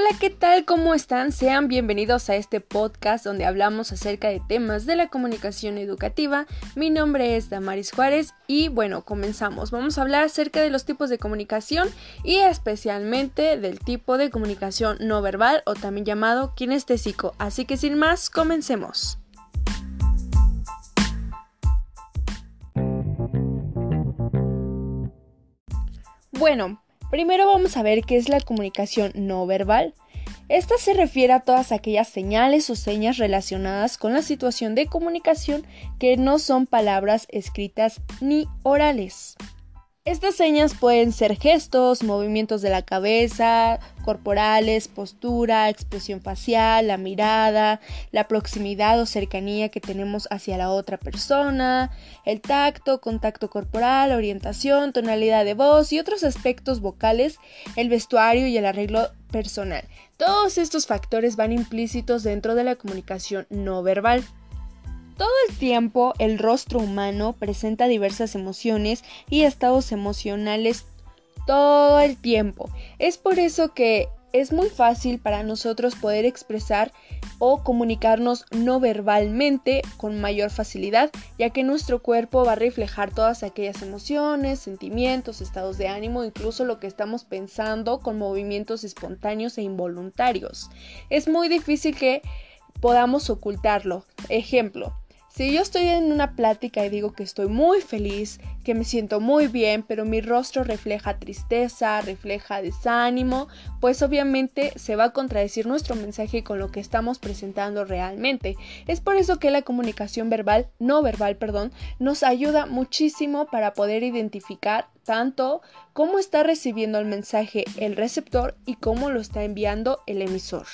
Hola, ¿qué tal? ¿Cómo están? Sean bienvenidos a este podcast donde hablamos acerca de temas de la comunicación educativa. Mi nombre es Damaris Juárez y bueno, comenzamos. Vamos a hablar acerca de los tipos de comunicación y especialmente del tipo de comunicación no verbal o también llamado kinestésico. Así que sin más, comencemos. Bueno, Primero vamos a ver qué es la comunicación no verbal. Esta se refiere a todas aquellas señales o señas relacionadas con la situación de comunicación que no son palabras escritas ni orales. Estas señas pueden ser gestos, movimientos de la cabeza, corporales, postura, expresión facial, la mirada, la proximidad o cercanía que tenemos hacia la otra persona, el tacto, contacto corporal, orientación, tonalidad de voz y otros aspectos vocales, el vestuario y el arreglo personal. Todos estos factores van implícitos dentro de la comunicación no verbal. Todo el tiempo el rostro humano presenta diversas emociones y estados emocionales todo el tiempo. Es por eso que es muy fácil para nosotros poder expresar o comunicarnos no verbalmente con mayor facilidad, ya que nuestro cuerpo va a reflejar todas aquellas emociones, sentimientos, estados de ánimo, incluso lo que estamos pensando con movimientos espontáneos e involuntarios. Es muy difícil que podamos ocultarlo. Ejemplo, si yo estoy en una plática y digo que estoy muy feliz, que me siento muy bien, pero mi rostro refleja tristeza, refleja desánimo, pues obviamente se va a contradecir nuestro mensaje con lo que estamos presentando realmente. Es por eso que la comunicación verbal, no verbal, perdón, nos ayuda muchísimo para poder identificar tanto cómo está recibiendo el mensaje el receptor y cómo lo está enviando el emisor.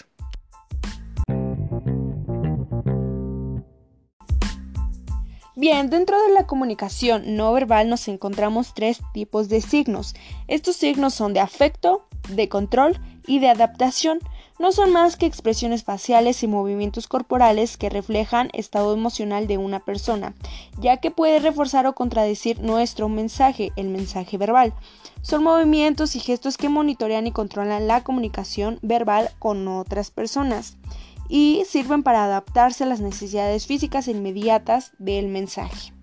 Bien, dentro de la comunicación no verbal nos encontramos tres tipos de signos. Estos signos son de afecto, de control y de adaptación. No son más que expresiones faciales y movimientos corporales que reflejan estado emocional de una persona, ya que puede reforzar o contradecir nuestro mensaje, el mensaje verbal. Son movimientos y gestos que monitorean y controlan la comunicación verbal con otras personas y sirven para adaptarse a las necesidades físicas inmediatas del mensaje.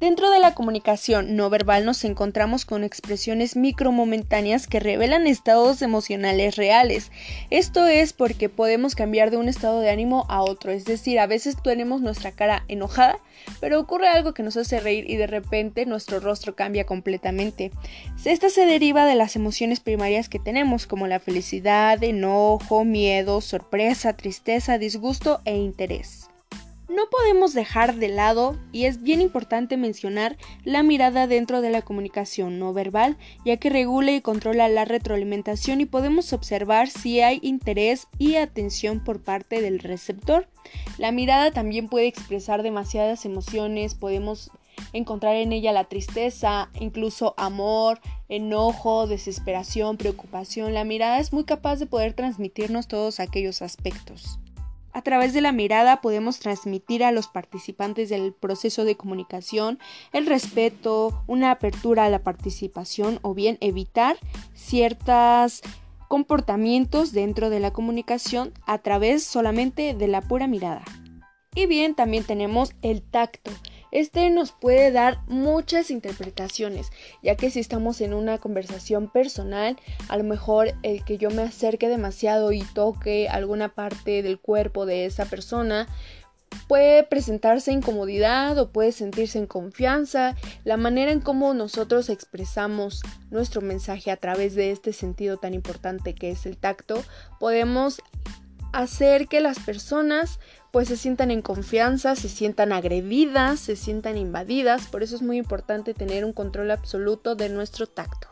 Dentro de la comunicación no verbal nos encontramos con expresiones micromomentáneas que revelan estados emocionales reales. Esto es porque podemos cambiar de un estado de ánimo a otro, es decir, a veces tenemos nuestra cara enojada, pero ocurre algo que nos hace reír y de repente nuestro rostro cambia completamente. Esta se deriva de las emociones primarias que tenemos, como la felicidad, enojo, miedo, sorpresa, tristeza, disgusto e interés. No podemos dejar de lado, y es bien importante mencionar, la mirada dentro de la comunicación no verbal, ya que regula y controla la retroalimentación y podemos observar si hay interés y atención por parte del receptor. La mirada también puede expresar demasiadas emociones, podemos encontrar en ella la tristeza, incluso amor, enojo, desesperación, preocupación. La mirada es muy capaz de poder transmitirnos todos aquellos aspectos. A través de la mirada podemos transmitir a los participantes del proceso de comunicación el respeto, una apertura a la participación o bien evitar ciertos comportamientos dentro de la comunicación a través solamente de la pura mirada. Y bien, también tenemos el tacto. Este nos puede dar muchas interpretaciones, ya que si estamos en una conversación personal, a lo mejor el que yo me acerque demasiado y toque alguna parte del cuerpo de esa persona, puede presentarse incomodidad o puede sentirse en confianza. La manera en cómo nosotros expresamos nuestro mensaje a través de este sentido tan importante que es el tacto, podemos hacer que las personas pues se sientan en confianza, se sientan agredidas, se sientan invadidas, por eso es muy importante tener un control absoluto de nuestro tacto.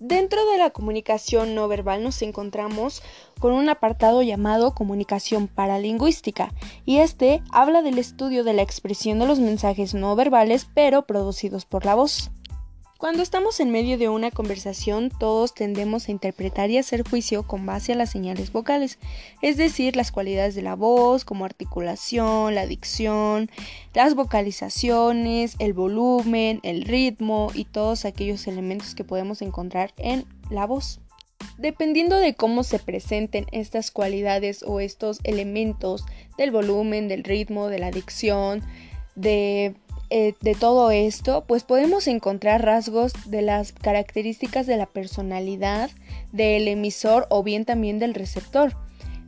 Dentro de la comunicación no verbal nos encontramos con un apartado llamado comunicación paralingüística y este habla del estudio de la expresión de los mensajes no verbales pero producidos por la voz. Cuando estamos en medio de una conversación, todos tendemos a interpretar y hacer juicio con base a las señales vocales, es decir, las cualidades de la voz, como articulación, la dicción, las vocalizaciones, el volumen, el ritmo y todos aquellos elementos que podemos encontrar en la voz. Dependiendo de cómo se presenten estas cualidades o estos elementos del volumen, del ritmo, de la dicción, de eh, de todo esto, pues podemos encontrar rasgos de las características de la personalidad del emisor o bien también del receptor.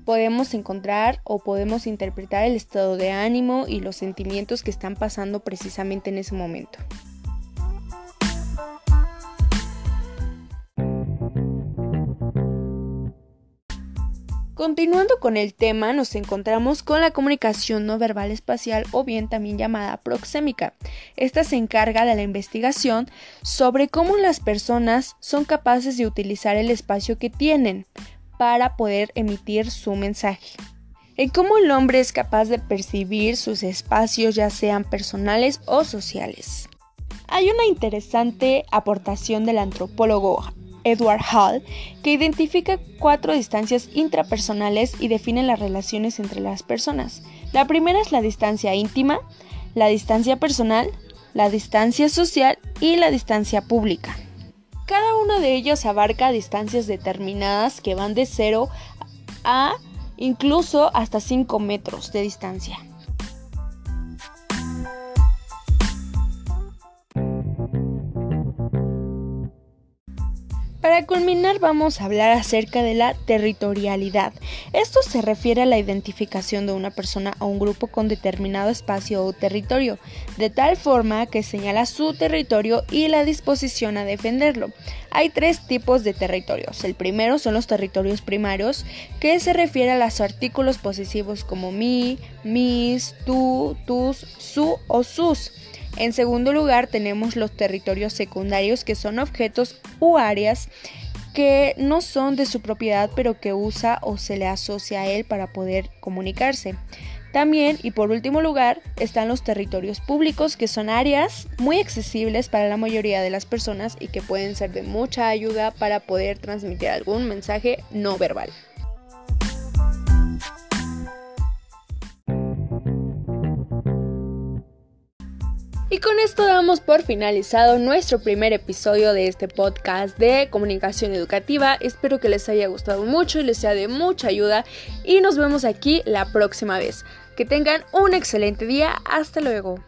Podemos encontrar o podemos interpretar el estado de ánimo y los sentimientos que están pasando precisamente en ese momento. Continuando con el tema, nos encontramos con la comunicación no verbal espacial o bien también llamada proxémica. Esta se encarga de la investigación sobre cómo las personas son capaces de utilizar el espacio que tienen para poder emitir su mensaje. En cómo el hombre es capaz de percibir sus espacios ya sean personales o sociales. Hay una interesante aportación del antropólogo Edward Hall, que identifica cuatro distancias intrapersonales y define las relaciones entre las personas. La primera es la distancia íntima, la distancia personal, la distancia social y la distancia pública. Cada uno de ellos abarca distancias determinadas que van de 0 a incluso hasta 5 metros de distancia. Para culminar vamos a hablar acerca de la territorialidad. Esto se refiere a la identificación de una persona o un grupo con determinado espacio o territorio, de tal forma que señala su territorio y la disposición a defenderlo. Hay tres tipos de territorios. El primero son los territorios primarios, que se refiere a los artículos posesivos como mi, mis, tú, tus, su o sus. En segundo lugar, tenemos los territorios secundarios, que son objetos u áreas que no son de su propiedad, pero que usa o se le asocia a él para poder comunicarse. También, y por último lugar, están los territorios públicos, que son áreas muy accesibles para la mayoría de las personas y que pueden ser de mucha ayuda para poder transmitir algún mensaje no verbal. Esto damos por finalizado nuestro primer episodio de este podcast de comunicación educativa. Espero que les haya gustado mucho y les sea de mucha ayuda y nos vemos aquí la próxima vez. Que tengan un excelente día. Hasta luego.